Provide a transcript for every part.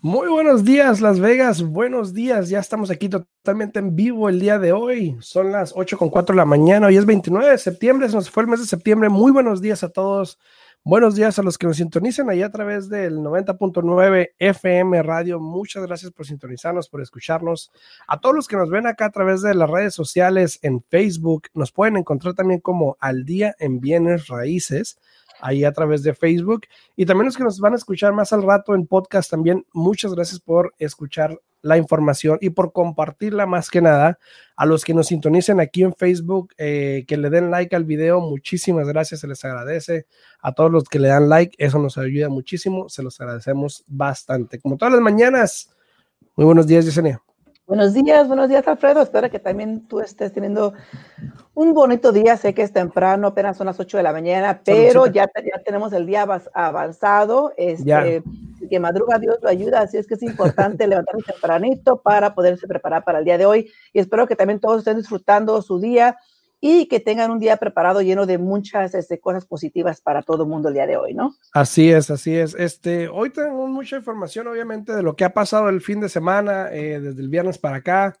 Muy buenos días, Las Vegas. Buenos días. Ya estamos aquí totalmente en vivo el día de hoy. Son las 8 con 4 de la mañana. Hoy es 29 de septiembre. Se nos fue el mes de septiembre. Muy buenos días a todos. Buenos días a los que nos sintonizan ahí a través del 90.9 FM Radio. Muchas gracias por sintonizarnos, por escucharnos. A todos los que nos ven acá a través de las redes sociales en Facebook, nos pueden encontrar también como Al Día en Bienes Raíces ahí a través de Facebook. Y también los que nos van a escuchar más al rato en podcast también, muchas gracias por escuchar la información y por compartirla más que nada. A los que nos sintonicen aquí en Facebook, eh, que le den like al video, muchísimas gracias, se les agradece. A todos los que le dan like, eso nos ayuda muchísimo, se los agradecemos bastante. Como todas las mañanas, muy buenos días, Yesenia. Buenos días, buenos días, Alfredo. Espero que también tú estés teniendo un bonito día. Sé que es temprano, apenas son las 8 de la mañana, pero ya, ya tenemos el día avanzado. Este, que madruga Dios lo ayuda, así es que es importante levantarse tempranito para poderse preparar para el día de hoy. Y espero que también todos estén disfrutando su día y que tengan un día preparado lleno de muchas este, cosas positivas para todo el mundo el día de hoy, ¿no? Así es, así es. Este, hoy tenemos mucha información, obviamente, de lo que ha pasado el fin de semana, eh, desde el viernes para acá.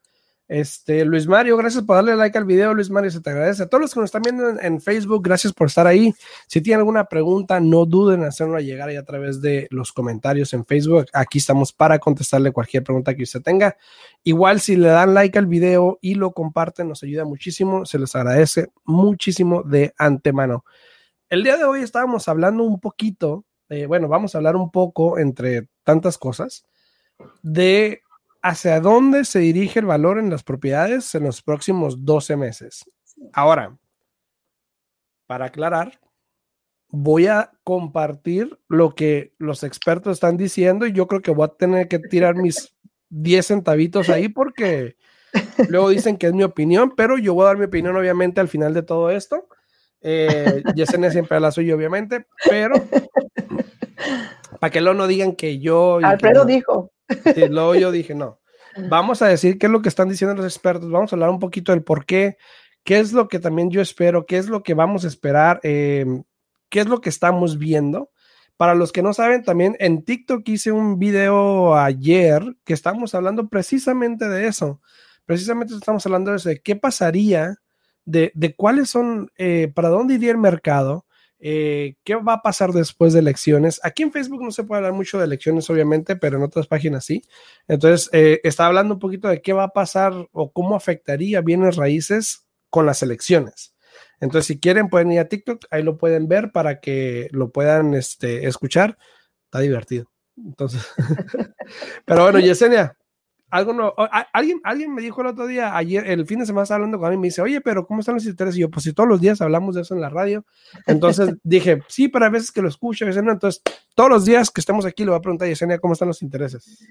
Este, Luis Mario, gracias por darle like al video, Luis Mario, se te agradece. A todos los que nos están viendo en, Facebook, gracias por estar ahí. Si tienen alguna pregunta, no duden en hacerla llegar ahí a través de los comentarios en Facebook. Aquí estamos para contestarle cualquier pregunta que usted tenga. Igual, si le dan like al video y lo comparten, nos ayuda muchísimo. Se les agradece muchísimo de antemano. El día de hoy estábamos hablando un poquito, eh, bueno, vamos a hablar un poco entre tantas cosas de hacia dónde se dirige el valor en las propiedades en los próximos 12 meses. Ahora, para aclarar, voy a compartir lo que los expertos están diciendo y yo creo que voy a tener que tirar mis 10 centavitos ahí porque luego dicen que es mi opinión, pero yo voy a dar mi opinión obviamente al final de todo esto. Eh, Yesenia siempre la soy obviamente, pero para que luego no digan que yo... Alfredo dijo. Sí, luego yo dije, no, vamos a decir qué es lo que están diciendo los expertos, vamos a hablar un poquito del por qué, qué es lo que también yo espero, qué es lo que vamos a esperar, em, qué es lo que estamos viendo. Para los que no saben, también en TikTok hice un video ayer que estamos hablando precisamente de eso. Precisamente estamos hablando de eso, de qué pasaría, de, de cuáles son, eh, para dónde iría el mercado, eh, ¿Qué va a pasar después de elecciones? Aquí en Facebook no se puede hablar mucho de elecciones, obviamente, pero en otras páginas sí. Entonces, eh, está hablando un poquito de qué va a pasar o cómo afectaría bienes raíces con las elecciones. Entonces, si quieren, pueden ir a TikTok, ahí lo pueden ver para que lo puedan este, escuchar. Está divertido. Entonces, pero bueno, Yesenia, algo no, alguien, alguien me dijo el otro día, ayer, el fin de semana estaba hablando con y me dice, oye, pero ¿cómo están los intereses? Y yo, pues si todos los días hablamos de eso en la radio. Entonces dije, sí, pero a veces que lo escucho, Yesenia, entonces todos los días que estemos aquí le voy a preguntar a Yesenia cómo están los intereses.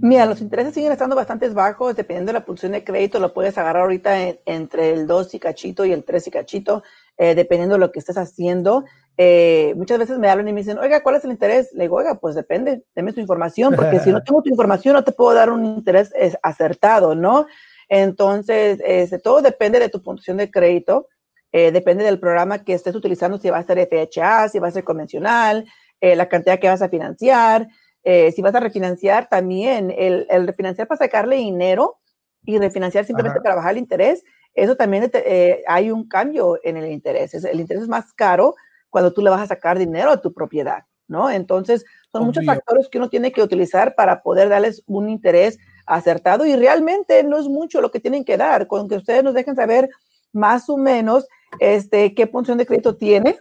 Mira, los intereses siguen estando bastante bajos, dependiendo de la pulsión de crédito, lo puedes agarrar ahorita entre el 2 y cachito y el 3 y cachito, eh, dependiendo de lo que estés haciendo. Eh, muchas veces me hablan y me dicen, oiga, ¿cuál es el interés? Le digo, oiga, pues depende, deme tu información, porque si no tengo tu información no te puedo dar un interés acertado, ¿no? Entonces, este, todo depende de tu puntuación de crédito, eh, depende del programa que estés utilizando, si va a ser FHA, si va a ser convencional, eh, la cantidad que vas a financiar, si vas a refinanciar también, el, el, refinanciar para sacarle dinero y refinanciar simplemente para bajar el interés, eso también hay un cambio en el interés, el interés es más caro cuando tú le vas a sacar dinero a tu propiedad, ¿no? Entonces, son muchos factores que uno tiene que utilizar para poder darles un interés acertado y realmente no es mucho lo que tienen que dar, con que ustedes nos dejen saber más o menos este, qué función de crédito tiene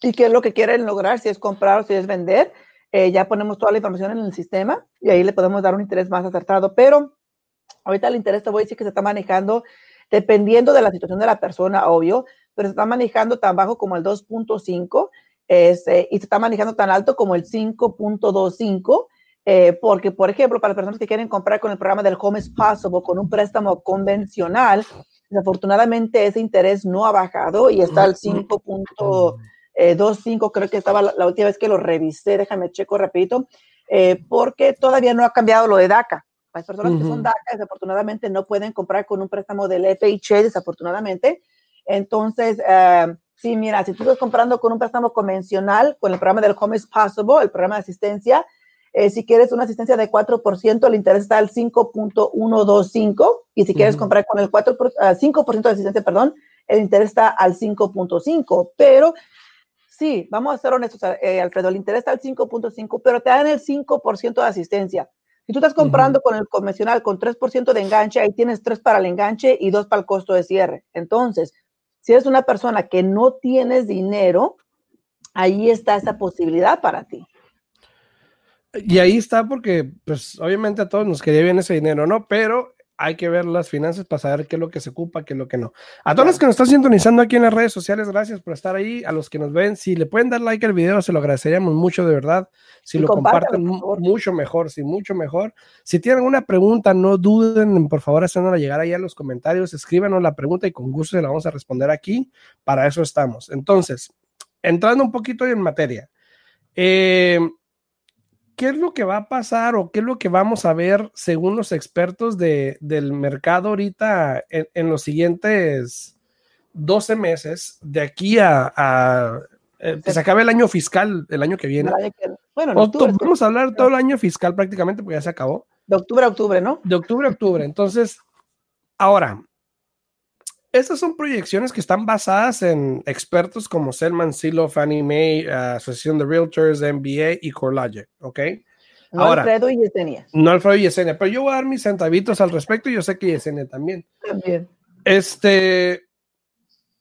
y qué es lo que quieren lograr, si es comprar o si es vender. Eh, ya ponemos toda la información en el sistema y ahí le podemos dar un interés más acertado, pero ahorita el interés te voy a decir que se está manejando dependiendo de la situación de la persona, obvio, pero se está manejando tan bajo como el 2.5 este, y se está manejando tan alto como el 5.25. Eh, porque, por ejemplo, para las personas que quieren comprar con el programa del Home is Possible, con un préstamo convencional, desafortunadamente ese interés no ha bajado y está al 5.25, eh, creo que estaba la, última vez que lo revisé, déjame checo rapidito, eh, porque todavía no ha cambiado lo de DACA. Las personas que son DACA, desafortunadamente, no pueden comprar con un préstamo del FHA, desafortunadamente. Entonces, uh, sí, mira, si tú estás comprando con un préstamo convencional, con el programa del Home is Possible, el programa de asistencia, eh, si quieres una asistencia de 4%, el interés está al 5.125. Y si quieres comprar con el 4 5% de asistencia, perdón, el interés está al 5.5. Pero sí, vamos a ser honestos, eh, Alfredo, el interés está al 5.5, pero te dan el 5% de asistencia. Si tú estás comprando con el convencional con 3% de enganche, ahí tienes 3 para el enganche y 2 para el costo de cierre. Entonces, si eres una persona que no tienes dinero, ahí está esa posibilidad para ti. Y ahí está porque, pues, obviamente a todos nos quería bien ese dinero, ¿no? Pero hay que ver las finanzas para saber qué es lo que se ocupa, qué es lo que no. A todos los que nos están sintonizando aquí en las redes sociales, gracias por estar ahí. A los que nos ven, si le pueden dar like al video, se lo agradeceríamos mucho, de verdad. Si lo comparten, mucho mejor, sí, mucho mejor. Si tienen alguna pregunta, no duden en, por favor, haciéndola llegar ahí a los comentarios. Escríbanos la pregunta y con gusto se la vamos a responder aquí. Para eso estamos. Entonces, entrando un poquito en materia. Eh, ¿qué es lo que va a pasar o qué es lo que vamos a ver según los expertos de, del mercado ahorita en, los siguientes 12 meses de aquí a, eh, que se acabe el año fiscal el año que viene? Bueno, vamos a hablar todo el año fiscal prácticamente porque ya se acabó. De octubre a octubre, ¿no? De octubre a octubre. Entonces, ahora, estas son proyecciones que están basadas en expertos como Selman Silo, Fannie Mae, Asociación de Realtors, MBA y CoreLogic, ¿ok? No Alfredo y Yesenia. No Alfredo y Yesenia, pero yo voy a dar mis centavitos al respecto y yo sé que Yesenia también. También. Este,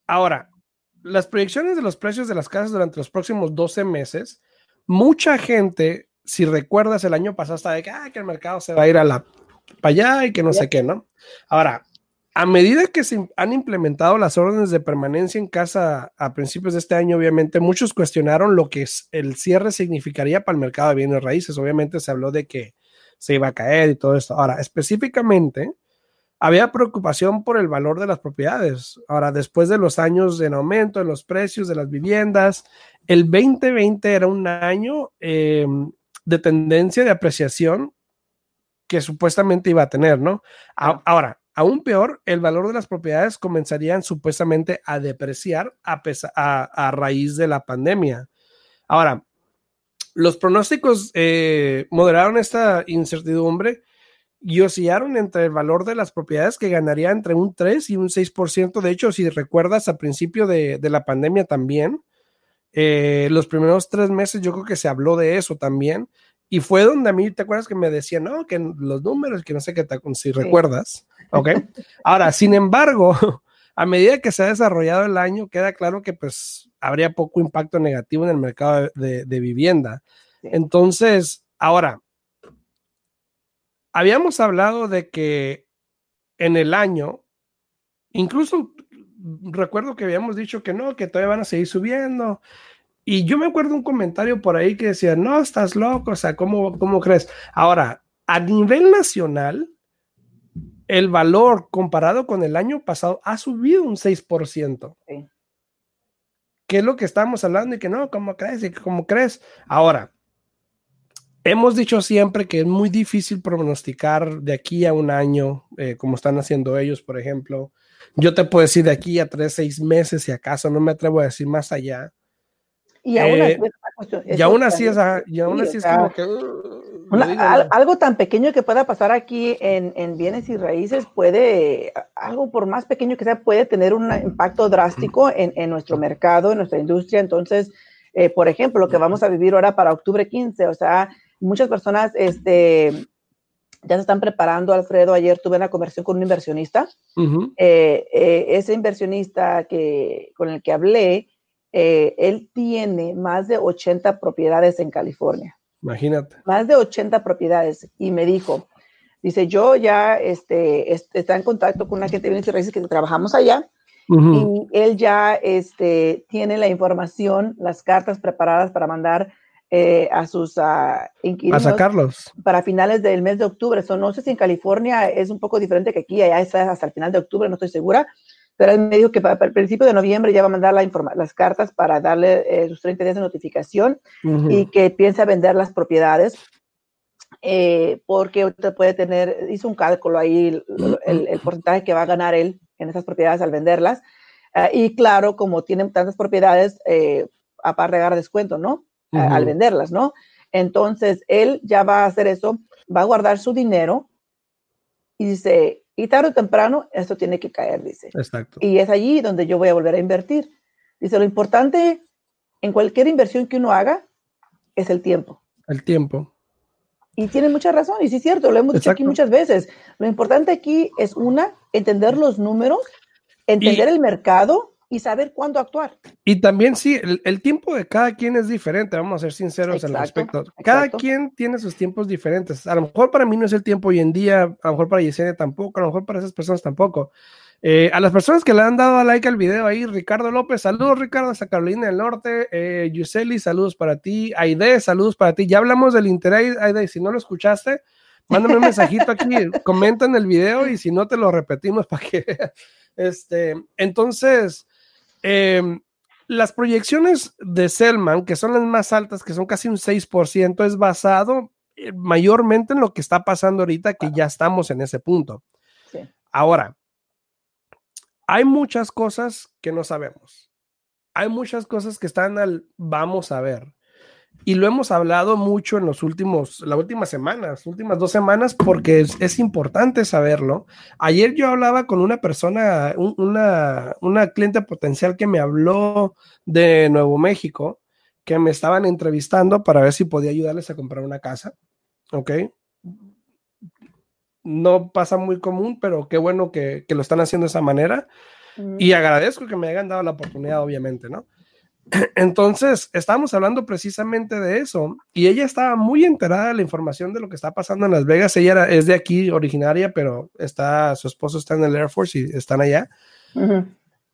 ahora, las proyecciones de los precios de las casas durante los próximos 12 meses, mucha gente, si recuerdas el año pasado, estaba de que, ah, que el mercado se va a ir a la para allá y que no sé qué, ¿no? Ahora, a medida que se han implementado las órdenes de permanencia en casa a principios de este año, obviamente muchos cuestionaron lo que el cierre significaría para el mercado de bienes raíces. Obviamente se habló de que se iba a caer y todo esto. Ahora, específicamente, había preocupación por el valor de las propiedades. Ahora, después de los años en aumento en los precios de las viviendas, el 2020 era un año em, de tendencia de apreciación que supuestamente iba a tener, ¿no? Ahora, Aún peor, el valor de las propiedades comenzarían supuestamente a depreciar a, raíz de la pandemia. Ahora, los pronósticos eh, moderaron esta incertidumbre y oscilaron entre el valor de las propiedades que ganaría entre un 3 y un 6%. De hecho, si recuerdas, a principio de, la pandemia también, eh, los primeros tres meses yo creo que se habló de eso también. Y fue donde a mí, ¿te acuerdas que me decían, no, que los números, que no sé qué, si recuerdas? ¿Ok? Ahora, sin embargo, a medida que se ha desarrollado el año, queda claro que pues habría poco impacto negativo en el mercado de, vivienda. Entonces, ahora, habíamos hablado de que en el año, incluso recuerdo que habíamos dicho que no, que todavía van a seguir subiendo. Y yo me acuerdo un comentario por ahí que decía, no, estás loco, o sea, ¿cómo, cómo crees? Ahora, a nivel nacional, el valor comparado con el año pasado ha subido un 6%. Sí. ¿Qué es lo que estamos hablando? Y que no, ¿cómo crees? Y ¿cómo crees? Ahora, hemos dicho siempre que es muy difícil pronosticar de aquí a un año, eh, como están haciendo ellos, por ejemplo. Yo te puedo decir de aquí a tres, seis meses, si acaso, no me atrevo a decir más allá. Y aún, eh, y aún así es, y aún así es como que algo tan pequeño que pueda pasar aquí en, bienes y raíces puede, algo por más pequeño que sea, puede tener un impacto drástico en, nuestro mercado, en nuestra industria. Entonces, eh, por ejemplo, lo que vamos a vivir ahora para octubre 15, o sea, muchas personas este, ya se están preparando. Alfredo, ayer tuve una conversación con un inversionista. Eh, eh, ese inversionista que, con el que hablé, él tiene más de 80 propiedades en California. Imagínate. Más de 80 propiedades. Y me dijo, dice, yo ya este, está en contacto con una gente de bienes raíces que trabajamos allá. Y él ya este, tiene la información, las cartas preparadas para mandar eh, a sus uh, inquilinos. A sacarlos. Para finales del mes de octubre. So, no sé si en California es un poco diferente que aquí, allá está hasta el final de octubre, no estoy segura. Pero él me dijo que para el principio de noviembre ya va a mandar la las cartas para darle eh, sus 30 días de notificación uh -huh. y que piensa vender las propiedades eh, porque usted puede tener, hizo un cálculo ahí, el, el, porcentaje que va a ganar él en esas propiedades al venderlas. Uh, y claro, como tienen tantas propiedades, eh, aparte de dar descuento, ¿no? Uh -huh. Al venderlas, ¿no? Entonces, él ya va a hacer eso, va a guardar su dinero y dice, y tarde o temprano esto tiene que caer, dice. Exacto. Y es allí donde yo voy a volver a invertir. Dice, lo importante en cualquier inversión que uno haga es el tiempo. El tiempo. Y tiene mucha razón, y sí es cierto, lo hemos Exacto. dicho aquí muchas veces. Lo importante aquí es, una, entender los números, entender y, el mercado y saber cuándo actuar. Y también sí, el, el, tiempo de cada quien es diferente, vamos a ser sinceros exacto, al respecto. Cada exacto. quien tiene sus tiempos diferentes. A lo mejor para mí no es el tiempo hoy en día, a lo mejor para Yesenia tampoco, a lo mejor para esas personas tampoco. Eh, a las personas que le han dado like al video ahí, Ricardo López, saludos Ricardo, hasta Carolina del Norte, eh, Yuseli, saludos para ti, Aide, saludos para ti, ya hablamos del interés, Aide, si no lo escuchaste, mándame un mensajito aquí, comenta en el video y si no te lo repetimos para que este, entonces, eh, las proyecciones de Selman, que son las más altas, que son casi un 6%, es basado eh, mayormente en lo que está pasando ahorita, que ya estamos en ese punto. Sí. Ahora, hay muchas cosas que no sabemos. Hay muchas cosas que están al vamos a ver. Y lo hemos hablado mucho en los últimos, las últimas semanas, últimas dos semanas, porque es, es importante saberlo. Ayer yo hablaba con una persona, un, una, una cliente potencial que me habló de Nuevo México, que me estaban entrevistando para ver si podía ayudarles a comprar una casa. ¿Ok? no pasa muy común, pero qué bueno que, que lo están haciendo de esa manera. Mm. Y agradezco que me hayan dado la oportunidad, obviamente, ¿no? Entonces, estábamos hablando precisamente de eso y ella estaba muy enterada de la información de lo que está pasando en Las Vegas. Ella era, es de aquí, originaria, pero está, su esposo está en el Air Force y están allá. Uh -huh.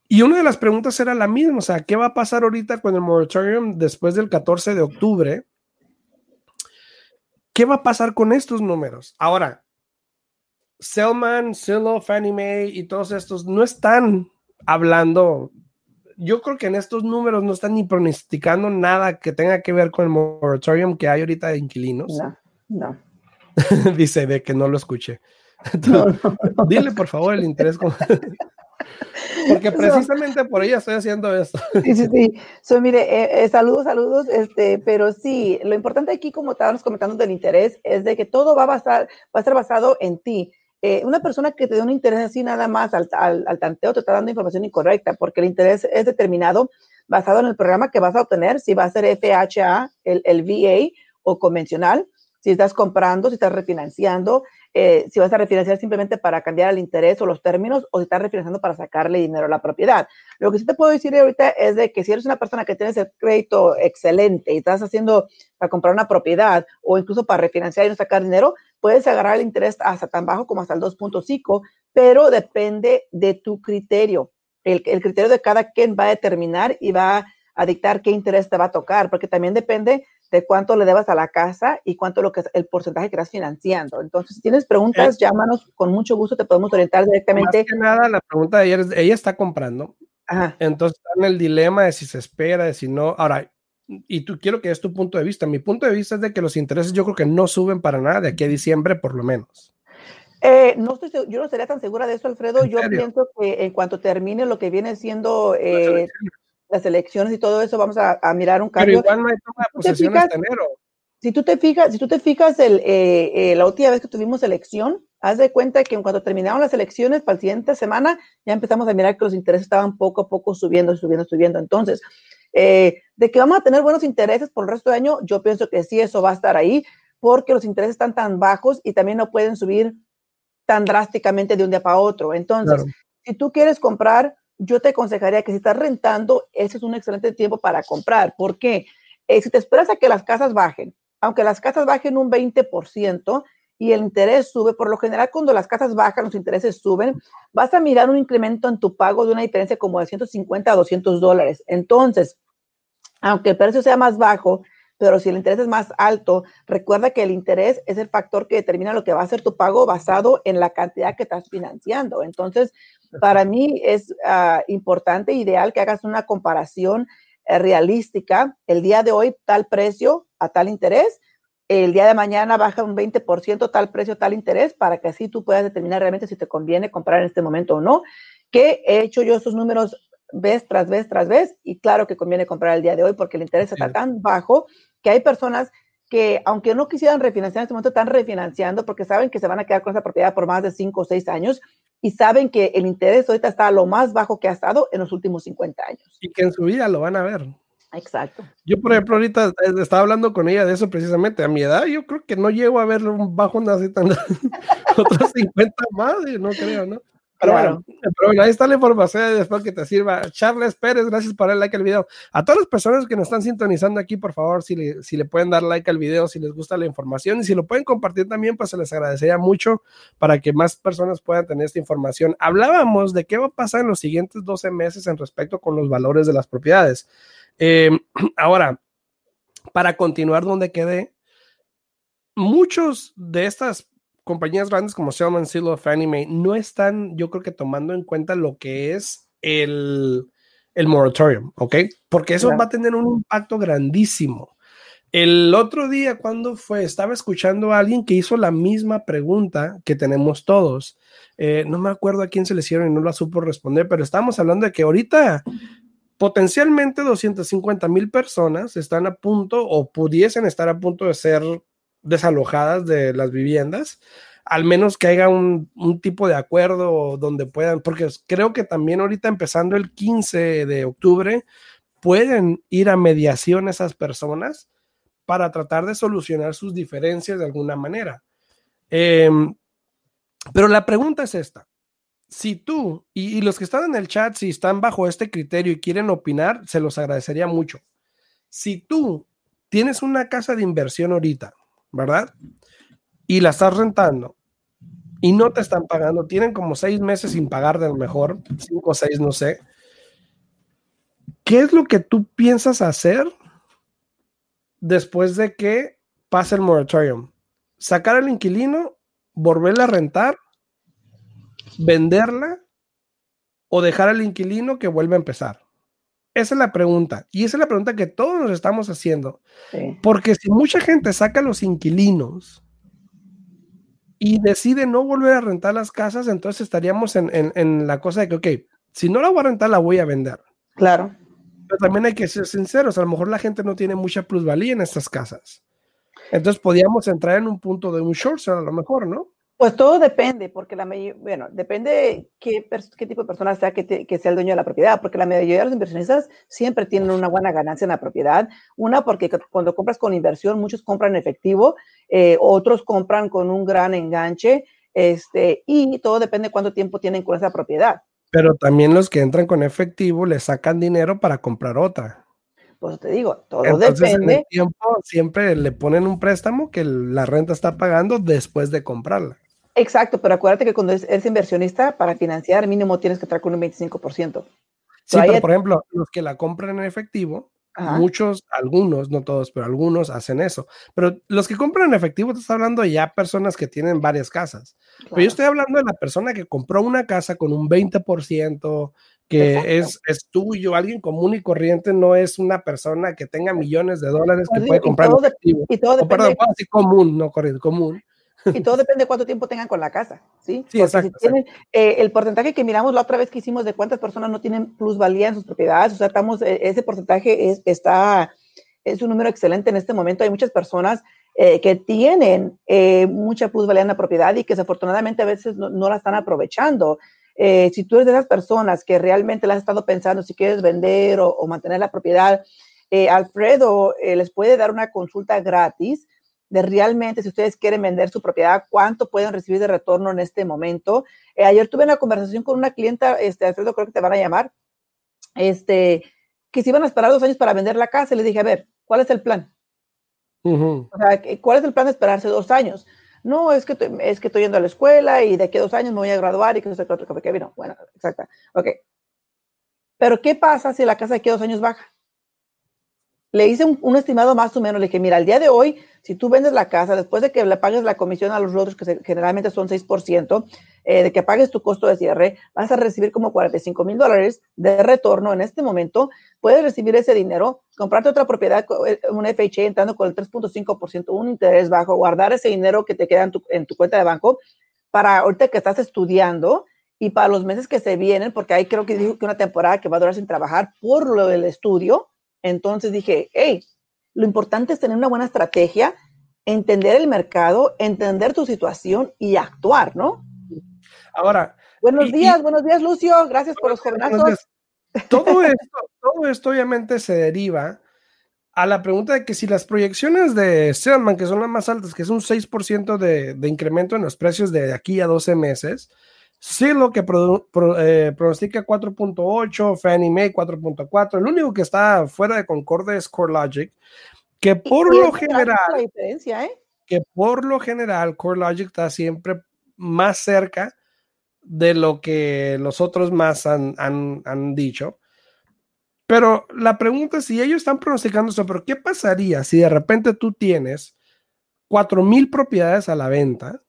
Y una de las preguntas era la misma, o sea, ¿qué va a pasar ahorita con el moratorium después del 14 de octubre? ¿Qué va a pasar con estos números? Ahora, Selman, Zillow, Fannie Mae y todos estos no están hablando, yo creo que en estos números no están ni pronosticando nada que tenga que ver con el moratorium que hay ahorita de inquilinos. No, no. Dice de que no lo. Entonces, no, no, no. Dile por favor el interés. Con... Porque precisamente por ella estoy haciendo esto. Sí, sí, sí. So, mire, eh, eh, saludos, saludos, este, pero sí, lo importante aquí, como estábamos comentando del interés, es de que todo va a, basar, va a estar basado en ti eh, una persona que te da un interés así nada más al, al, al, tanteo te está dando información incorrecta, porque el interés es determinado basado en el programa que vas a obtener, si va a ser FHA, el, el VA o convencional, si estás comprando, si estás refinanciando, eh, si vas a refinanciar simplemente para cambiar el interés o los términos, o si estás refinanciando para sacarle dinero a la propiedad. Lo que sí te puedo decir ahorita es de que si eres una persona que tienes el crédito excelente y estás haciendo para comprar una propiedad o incluso para refinanciar y no sacar dinero, puedes agarrar el interés hasta tan bajo como hasta el 2.5, pero depende de tu criterio. El, el, criterio de cada quien va a determinar y va a dictar qué interés te va a tocar, porque también depende de cuánto le debas a la casa y cuánto lo que es el porcentaje que estás financiando. Entonces, si tienes preguntas, eh, llámanos, con mucho gusto te podemos orientar directamente. Más que nada, la pregunta de ayer es, ella está comprando, Ajá. entonces está en el dilema de si se espera, de si no. Ahora, y tú quiero que es tu punto de vista. Mi punto de vista es de que los intereses yo creo que no suben para nada de aquí a diciembre, por lo menos. Eh, no estoy, yo no estaría tan segura de eso, Alfredo. Yo pienso que en cuanto termine lo que viene siendo eh, las elecciones y todo eso, vamos a, a mirar un cambio. Pero igual no hay toma de posesión hasta enero. Si tú te fijas, si tú te fijas el, eh, eh, la última vez que tuvimos elección, haz de cuenta que en cuanto terminaron las elecciones, para la siguiente semana, ya empezamos a mirar que los intereses estaban poco a poco subiendo, subiendo, subiendo. Entonces, eh, de que vamos a tener buenos intereses por el resto del año, yo pienso que sí, eso va a estar ahí, porque los intereses están tan bajos y también no pueden subir tan drásticamente de un día para otro. Entonces, claro. si tú quieres comprar, yo te aconsejaría que si estás rentando, ese es un excelente tiempo para comprar. ¿Por qué? Eh, si te esperas a que las casas bajen, aunque las casas bajen un 20% y el interés sube, por lo general cuando las casas bajan, los intereses suben, vas a mirar un incremento en tu pago de una diferencia como de 150 a 200 dólares. Entonces, aunque el precio sea más bajo, pero si el interés es más alto, recuerda que el interés es el factor que determina lo que va a ser tu pago basado en la cantidad que estás financiando. Entonces, para mí es uh, importante, ideal que hagas una comparación uh, realística. El día de hoy, tal precio a tal interés. El día de mañana baja un 20% tal precio, tal interés, para que así tú puedas determinar realmente si te conviene comprar en este momento o no. Que he hecho yo esos números vez tras vez tras vez y claro que conviene comprar el día de hoy porque el interés está tan bajo que hay personas que aunque no quisieran refinanciar en este momento, están refinanciando porque saben que se van a quedar con esa propiedad por más de 5 o 6 años y saben que el interés ahorita está a lo más bajo que ha estado en los últimos 50 años. Y que en su vida lo van a ver. Exacto. Yo, por ejemplo, ahorita eh, estaba hablando con ella de eso precisamente. A mi edad, yo creo que no llego a ver un bajo así tan. otros 50 más, no creo, ¿no? Pero, bueno, pero ahí está la información después que te sirva. Charles Pérez, gracias por el like al video. A todas las personas que nos están sintonizando aquí, por favor, si le, si le pueden dar like al video, si les gusta la información y si lo pueden compartir también, pues se les agradecería mucho para que más personas puedan tener esta información. Hablábamos de qué va a pasar en los siguientes 12 meses en respecto con los valores de las propiedades. Eh, ahora, para continuar donde quedé, muchos de estas compañías grandes como Selman, Silo, Fannie Mae no están, yo creo que tomando en cuenta lo que es el, el moratorium, ¿ok? Porque eso va a tener un impacto grandísimo. El otro día, cuando fue, estaba escuchando a alguien que hizo la misma pregunta que tenemos todos. Eh, no me acuerdo a quién se le hicieron y no la supo responder, pero estábamos hablando de que ahorita potencialmente 250 mil personas están a punto o pudiesen estar a punto de ser desalojadas de las viviendas, al menos que haya un, tipo de acuerdo donde puedan, porque creo que también ahorita empezando el 15 de octubre, pueden ir a mediación esas personas para tratar de solucionar sus diferencias de alguna manera. Em, pero la pregunta es esta. Si tú y, y, los que están en el chat, si están bajo este criterio y quieren opinar, se los agradecería mucho. Si tú tienes una casa de inversión ahorita ¿verdad? Y la estás rentando y no te están pagando, tienen como seis meses sin pagar de lo mejor, cinco o seis, no sé. ¿Qué es lo que tú piensas hacer después de que pase el moratorium? ¿Sacar al inquilino, volverla a rentar, venderla o dejar al inquilino que vuelva a empezar? Esa es la pregunta. Y esa es la pregunta que todos nos estamos haciendo. Porque si mucha gente saca a los inquilinos y decide no volver a rentar las casas, entonces estaríamos en, la cosa de que, ok, si no la voy a rentar, la voy a vender. Claro. Pero también hay que ser sinceros, a lo mejor la gente no tiene mucha plusvalía en estas casas. Entonces podríamos entrar en un punto de un short sale a lo mejor, ¿no? Pues todo depende, porque la bueno, depende qué, qué tipo de persona sea que, que, sea el dueño de la propiedad, porque la mayoría de los inversionistas siempre tienen una buena ganancia en la propiedad. Una, porque cuando compras con inversión, muchos compran efectivo, eh, otros compran con un gran enganche, este, y todo depende de cuánto tiempo tienen con esa propiedad. Pero también los que entran con efectivo le sacan dinero para comprar otra. Pues te digo, todo depende. En el tiempo siempre le ponen un préstamo que la renta está pagando después de comprarla. Exacto, pero acuérdate que cuando eres inversionista, para financiar mínimo tienes que estar con un 25%. Sí, pero por ejemplo, los que la compran en efectivo, muchos, algunos, no todos, pero algunos hacen eso. Pero los que compran en efectivo, te estás hablando ya personas que tienen varias casas. Pero yo estoy hablando de la persona que compró una casa con un 20%, que es, es, tuyo, alguien común y corriente, no es una persona que tenga millones de dólares que puede comprar efectivo. Y todo depende. perdón, común, no corriente, común. Y todo depende de cuánto tiempo tengan con la casa, ¿sí? Sí, exacto. Eh, el porcentaje que miramos la otra vez que hicimos de cuántas personas no tienen plusvalía en sus propiedades, o sea, estamos, eh, ese porcentaje es, está, es un número excelente en este momento. Hay muchas personas eh, que tienen mucha plusvalía en la propiedad y que desafortunadamente a veces no, la están aprovechando. si tú eres de esas personas que realmente las has estado pensando si quieres vender o, o mantener la propiedad, Alfredo les puede dar una consulta gratis de realmente si ustedes quieren vender su propiedad, cuánto pueden recibir de retorno en este momento. Eh, ayer tuve una conversación con una clienta, este, Alfredo, creo que te van a llamar, este, que se iban a esperar dos años para vender la casa. Y le dije, a ver, ¿cuál es el plan? O sea, ¿cuál es el plan de esperarse dos años? No, es que, es que estoy yendo a la escuela y de aquí a dos años me voy a graduar y que no sé qué otro que vino. Bueno, exacto. Ok. Pero ¿qué pasa si la casa de aquí a dos años baja? Le hice un, estimado más o menos, le dije, mira, al día de hoy, si tú vendes la casa, después de que le pagues la comisión a los otros, que generalmente son 6%, eh, de que pagues tu costo de cierre, vas a recibir como 45 mil dólares de retorno en este momento. Puedes recibir ese dinero, comprarte otra propiedad, eh, un FHA entrando con el 3.5%, un interés bajo, guardar ese dinero que te queda en tu, en tu cuenta de banco para ahorita que estás estudiando y para los meses que se vienen, porque ahí creo que dijo que una temporada que va a durar sin trabajar por lo del estudio entonces dije, hey, lo importante es tener una buena estrategia, entender el mercado, entender tu situación y actuar, ¿no? Ahora. Buenos días, buenos días, Lucio. Gracias por los jovenazos. Todo esto, todo esto obviamente se deriva a la pregunta de que si las proyecciones de Selman, que son las más altas, que es un 6% de, de incremento en los precios de aquí a 12 meses, Sí, lo que eh, pronostica 4.8, Fannie Mae 4.4. El único que está fuera de concorde es CoreLogic, que por lo general, ¿eh? que por lo general CoreLogic está siempre más cerca de lo que los otros más han, han dicho. Pero la pregunta es si ellos están pronosticando eso, pero ¿qué pasaría si de repente tú tienes 4.000 propiedades a la venta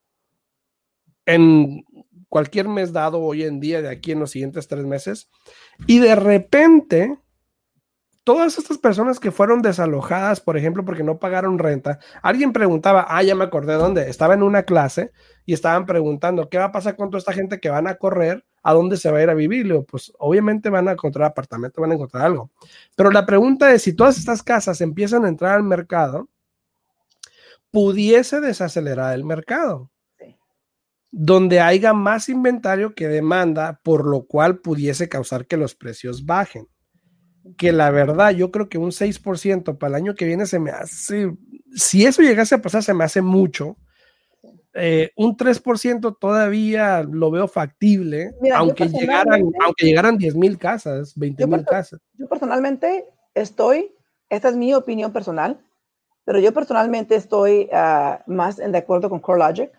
en cualquier mes dado hoy en día, de aquí en los siguientes tres meses, y de repente, todas estas personas que fueron desalojadas, por ejemplo, porque no pagaron renta, alguien preguntaba, ah, ya me acordé dónde, estaba en una clase y estaban preguntando, ¿qué va a pasar con toda esta gente que van a correr? ¿A dónde se va a ir a vivir? Le pues obviamente van a encontrar apartamento, van a encontrar algo. Pero la pregunta es, si todas estas casas empiezan a entrar al mercado, pudiese desacelerar el mercado donde haya más inventario que demanda, por lo cual pudiese causar que los precios bajen. Que la verdad, yo creo que un 6% para el año que viene se me hace, si eso llegase a pasar, se me hace mucho. Eh, un 3% todavía lo veo factible, aunque, llegaran, aunque llegaran 10 mil casas, 20 mil casas. Yo personalmente estoy, esta es mi opinión personal, pero yo personalmente estoy ah, más en de acuerdo con CoreLogic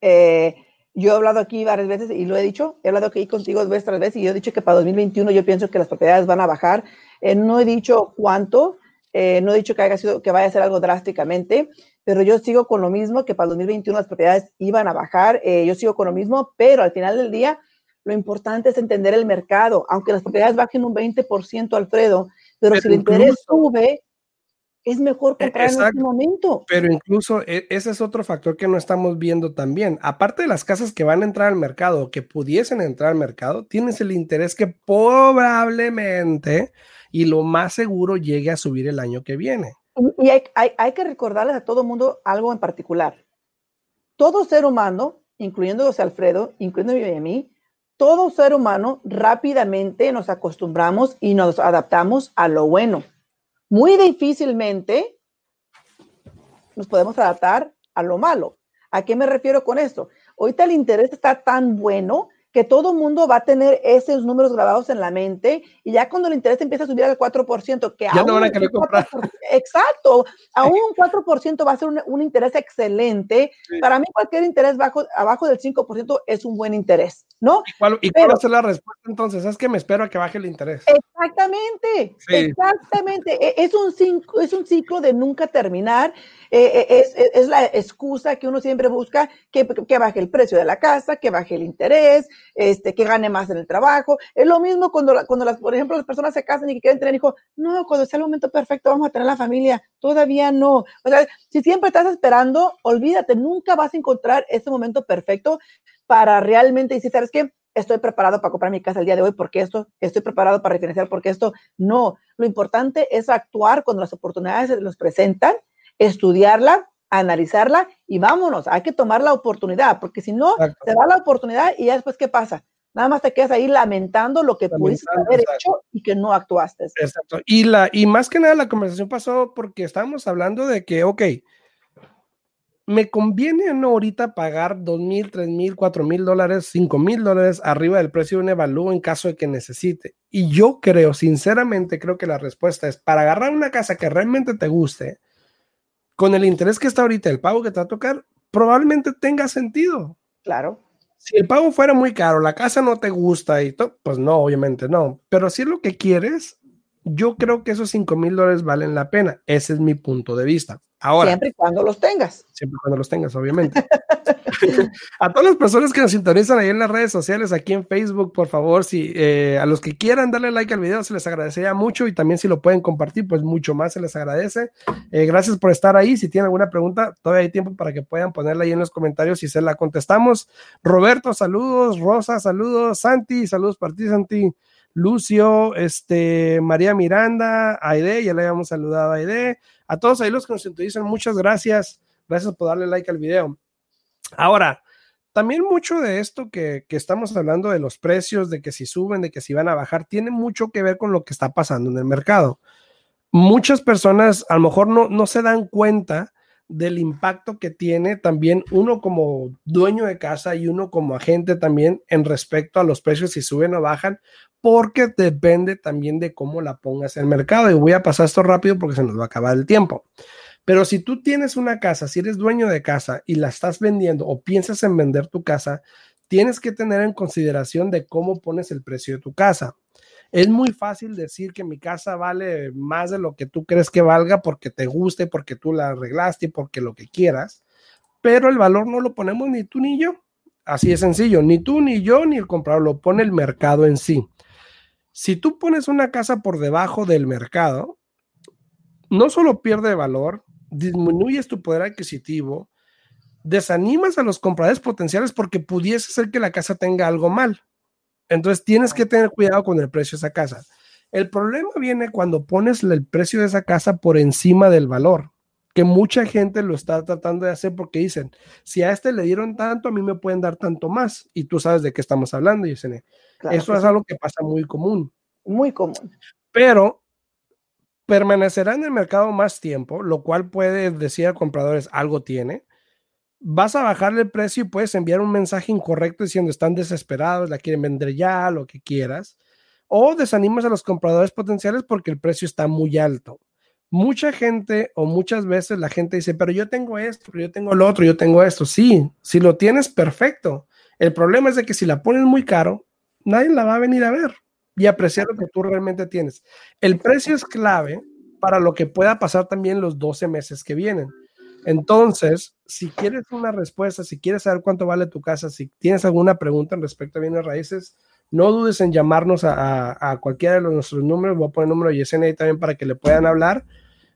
eh, yo he hablado aquí varias veces y lo he dicho, he hablado aquí contigo dos veces, tres veces y yo he dicho que para 2021 yo pienso que las propiedades van a bajar. Eh, no he dicho cuánto, eh, no he dicho que, haya sido, que vaya a ser algo drásticamente, pero yo sigo con lo mismo, que para 2021 las propiedades iban a bajar, yo sigo con lo mismo, pero al final del día lo importante es entender el mercado, aunque las propiedades bajen un 20%, Alfredo, pero, pero si el interés sube, es mejor e, comprar en este momento. Pero incluso e, ese es otro factor que no estamos viendo también. Aparte de las casas que van a entrar al mercado, que pudiesen entrar al mercado, tienes el interés que probablemente y lo más seguro llegue a subir el año que viene. Y hay, hay, que recordarles a todo mundo algo en particular. Todo ser humano, incluyendo José Alfredo, incluyendo a mí, todo ser humano rápidamente nos acostumbramos y nos adaptamos a lo bueno muy difícilmente nos podemos adaptar a lo malo. ¿A qué me refiero con esto? Ahorita el interés está tan bueno que todo mundo va a tener esos números grabados en la mente y ya cuando el interés empieza a subir al 4%, que ya no van a querer comprar. Exacto, aún un 4% va a ser un, interés excelente. Para mí cualquier interés bajo, abajo del 5% es un buen interés, ¿no? ¿Y cuál, y cuál va a ser la respuesta entonces? Es que me espero a que baje el interés. Exactamente, exactamente. E, es un, es un ciclo de nunca terminar. Eh, eh, es, es, la excusa que uno siempre busca, que, que baje el precio de la casa, que baje el interés, este, que gane más en el trabajo. Es lo mismo cuando, cuando las, por ejemplo, las personas se casan y quieren tener hijos. No, cuando sea el momento perfecto vamos a tener la familia. Todavía no. O sea, si siempre estás esperando, olvídate, nunca vas a encontrar ese momento perfecto para realmente decir, ¿sabes qué? Estoy preparado para comprar mi casa el día de hoy porque esto, estoy preparado para refinanciar porque esto. No, lo importante es actuar cuando las oportunidades se nos presentan, estudiarla, analizarla y vámonos, hay que tomar la oportunidad, porque si no, te da la oportunidad y ya después, ¿qué pasa? Nada más te quedas ahí lamentando lo que pudiste haber hecho y que no actuaste. Exacto. Y, la, y más que nada la conversación pasó porque estábamos hablando de que, ok, ¿me conviene o no ahorita pagar dos mil, tres mil, cuatro mil dólares, cinco mil dólares arriba del precio de un evalúo en caso de que necesite? Y yo creo, sinceramente, creo que la respuesta es para agarrar una casa que realmente te guste, con el interés que está ahorita, el pago que te va a tocar, probablemente tenga sentido. Claro. Si el pago fuera muy caro, la casa no te gusta y todo, pues no, obviamente no. Pero si es lo que quieres, yo creo que esos 5 mil dólares valen la pena. Ese es mi punto de vista. Ahora, siempre y cuando los tengas. Siempre y cuando los tengas, obviamente. a todas las personas que nos sintonizan ahí en las redes sociales, aquí en Facebook, por favor, si eh, a los que quieran darle like al video, se les agradecería mucho y también si lo pueden compartir, pues mucho más se les agradece. Eh, gracias por estar ahí. Si tienen alguna pregunta, todavía hay tiempo para que puedan ponerla ahí en los comentarios y se la contestamos. Roberto, saludos. Rosa, saludos. Santi, saludos para ti, Santi. Lucio, este, María Miranda, Aide, ya le habíamos saludado a Aide. A todos ahí los que nos sintonizan, muchas gracias. Gracias por darle like al video. Ahora, también mucho de esto que, estamos hablando de los precios, de que si suben, de que si van a bajar, tiene mucho que ver con lo que está pasando en el mercado. Muchas personas a lo mejor no, no se dan cuenta del impacto que tiene también uno como dueño de casa y uno como agente también en respecto a los precios si suben o bajan, porque depende también de cómo la pongas en el mercado. Y voy a pasar esto rápido porque se nos va a acabar el tiempo. Pero si tú tienes una casa, si eres dueño de casa y la estás vendiendo o piensas en vender tu casa, tienes que tener en consideración de cómo pones el precio de tu casa. Es muy fácil decir que mi casa vale más de lo que tú crees que valga porque te guste, porque tú la arreglaste, porque lo que quieras, pero el valor no lo ponemos ni tú ni yo. Así es sencillo, ni tú ni yo ni el comprador lo pone el mercado en sí. Si tú pones una casa por debajo del mercado, no solo pierde valor, disminuyes tu poder adquisitivo, desanimas a los compradores potenciales porque pudiese ser que la casa tenga algo mal. Entonces tienes que tener cuidado con el precio de esa casa. El problema viene cuando pones el precio de esa casa por encima del valor, que mucha gente lo está tratando de hacer porque dicen, si a este le dieron tanto, a mí me pueden dar tanto más. Y tú sabes de qué estamos hablando, Yesenia. Eso es algo que pasa muy común. Muy común. Pero permanecerá en el mercado más tiempo, lo cual puede decir a compradores algo tiene vas a bajarle el precio y puedes enviar un mensaje incorrecto diciendo están desesperados, la quieren vender ya, lo que quieras. O desanimas a los compradores potenciales porque el precio está muy alto. Mucha gente o muchas veces la gente dice, pero yo tengo esto, yo tengo lo otro, yo tengo esto. Sí, si lo tienes, perfecto. El problema es de que si la pones muy caro, nadie la va a venir a ver y apreciar lo que tú realmente tienes. El precio es clave para lo que pueda pasar también los 12 meses que vienen. Entonces, si quieres una respuesta, si quieres saber cuánto vale tu casa, si tienes alguna pregunta en respecto a bienes raíces, no dudes en llamarnos a, cualquiera de nuestros números. Voy a poner el número de Yesenia ahí también para que le puedan hablar.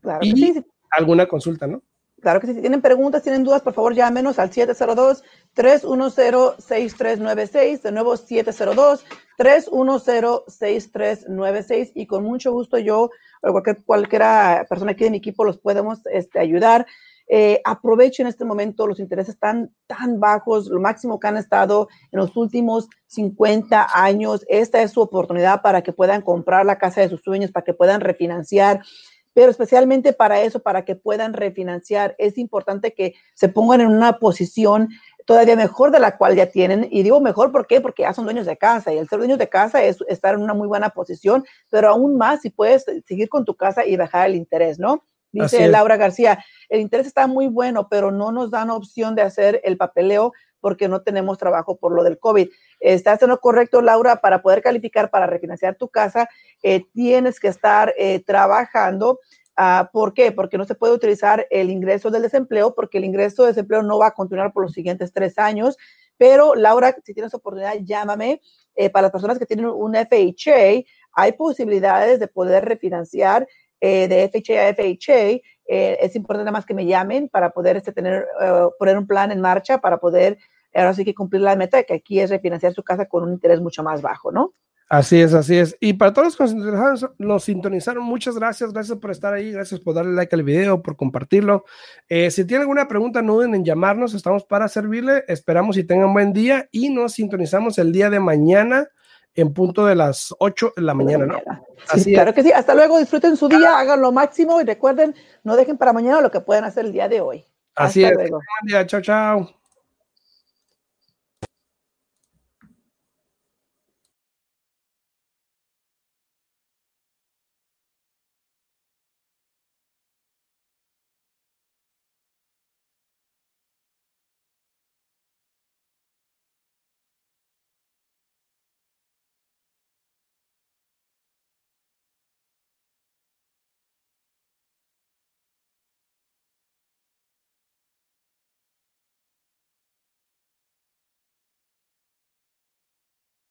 Claro y sí. alguna consulta, ¿no? Claro que sí. Si tienen preguntas, tienen dudas, por favor llámenos al 702-310-6396. De nuevo, 702-310-6396. Y con mucho gusto yo o cualquier, cualquiera persona aquí de mi equipo los podemos este, ayudar. Eh, aprovechen este momento, los intereses están tan bajos, lo máximo que han estado en los últimos 50 años. Esta es su oportunidad para que puedan comprar la casa de sus sueños, para que puedan refinanciar. Pero especialmente para eso, para que puedan refinanciar, es importante que se pongan en una posición todavía mejor de la cual ya tienen. Y digo mejor, ¿por? Porque ya son dueños de casa y el ser dueños de casa es estar en una muy buena posición, pero aún más si puedes seguir con tu casa y bajar el interés, ¿no? Dice Laura García, el interés está muy bueno, pero no nos dan opción de hacer el papeleo porque no tenemos trabajo por lo del COVID. ¿Estás en lo correcto, Laura? Para poder calificar para refinanciar tu casa, eh, tienes que estar eh, trabajando. Uh, ¿Por qué? Porque no se puede utilizar el ingreso del desempleo, porque el ingreso de desempleo no va a continuar por los siguientes tres años. Pero, Laura, si tienes oportunidad, llámame. Eh, para las personas que tienen un FHA, hay posibilidades de poder refinanciar eh, de FHA a FHA, eh, es importante más que me llamen para poder este, tener, eh, poner un plan en marcha para poder ahora sí que cumplir la meta que aquí es refinanciar su casa con un interés mucho más bajo, ¿no? Así es, así es. Y para todos los que nos sintonizaron, muchas gracias, gracias por estar ahí, gracias por darle like al video, por compartirlo. si tienen alguna pregunta, no duden en llamarnos, estamos para servirle. Esperamos y tengan buen día y nos sintonizamos el día de mañana en punto de las 8 de la mañana, ¿no? Así claro que sí. Hasta luego, disfruten su día, hagan lo máximo y recuerden, no dejen para mañana lo que pueden hacer el día de hoy. Así es. Luego. Chao, chao.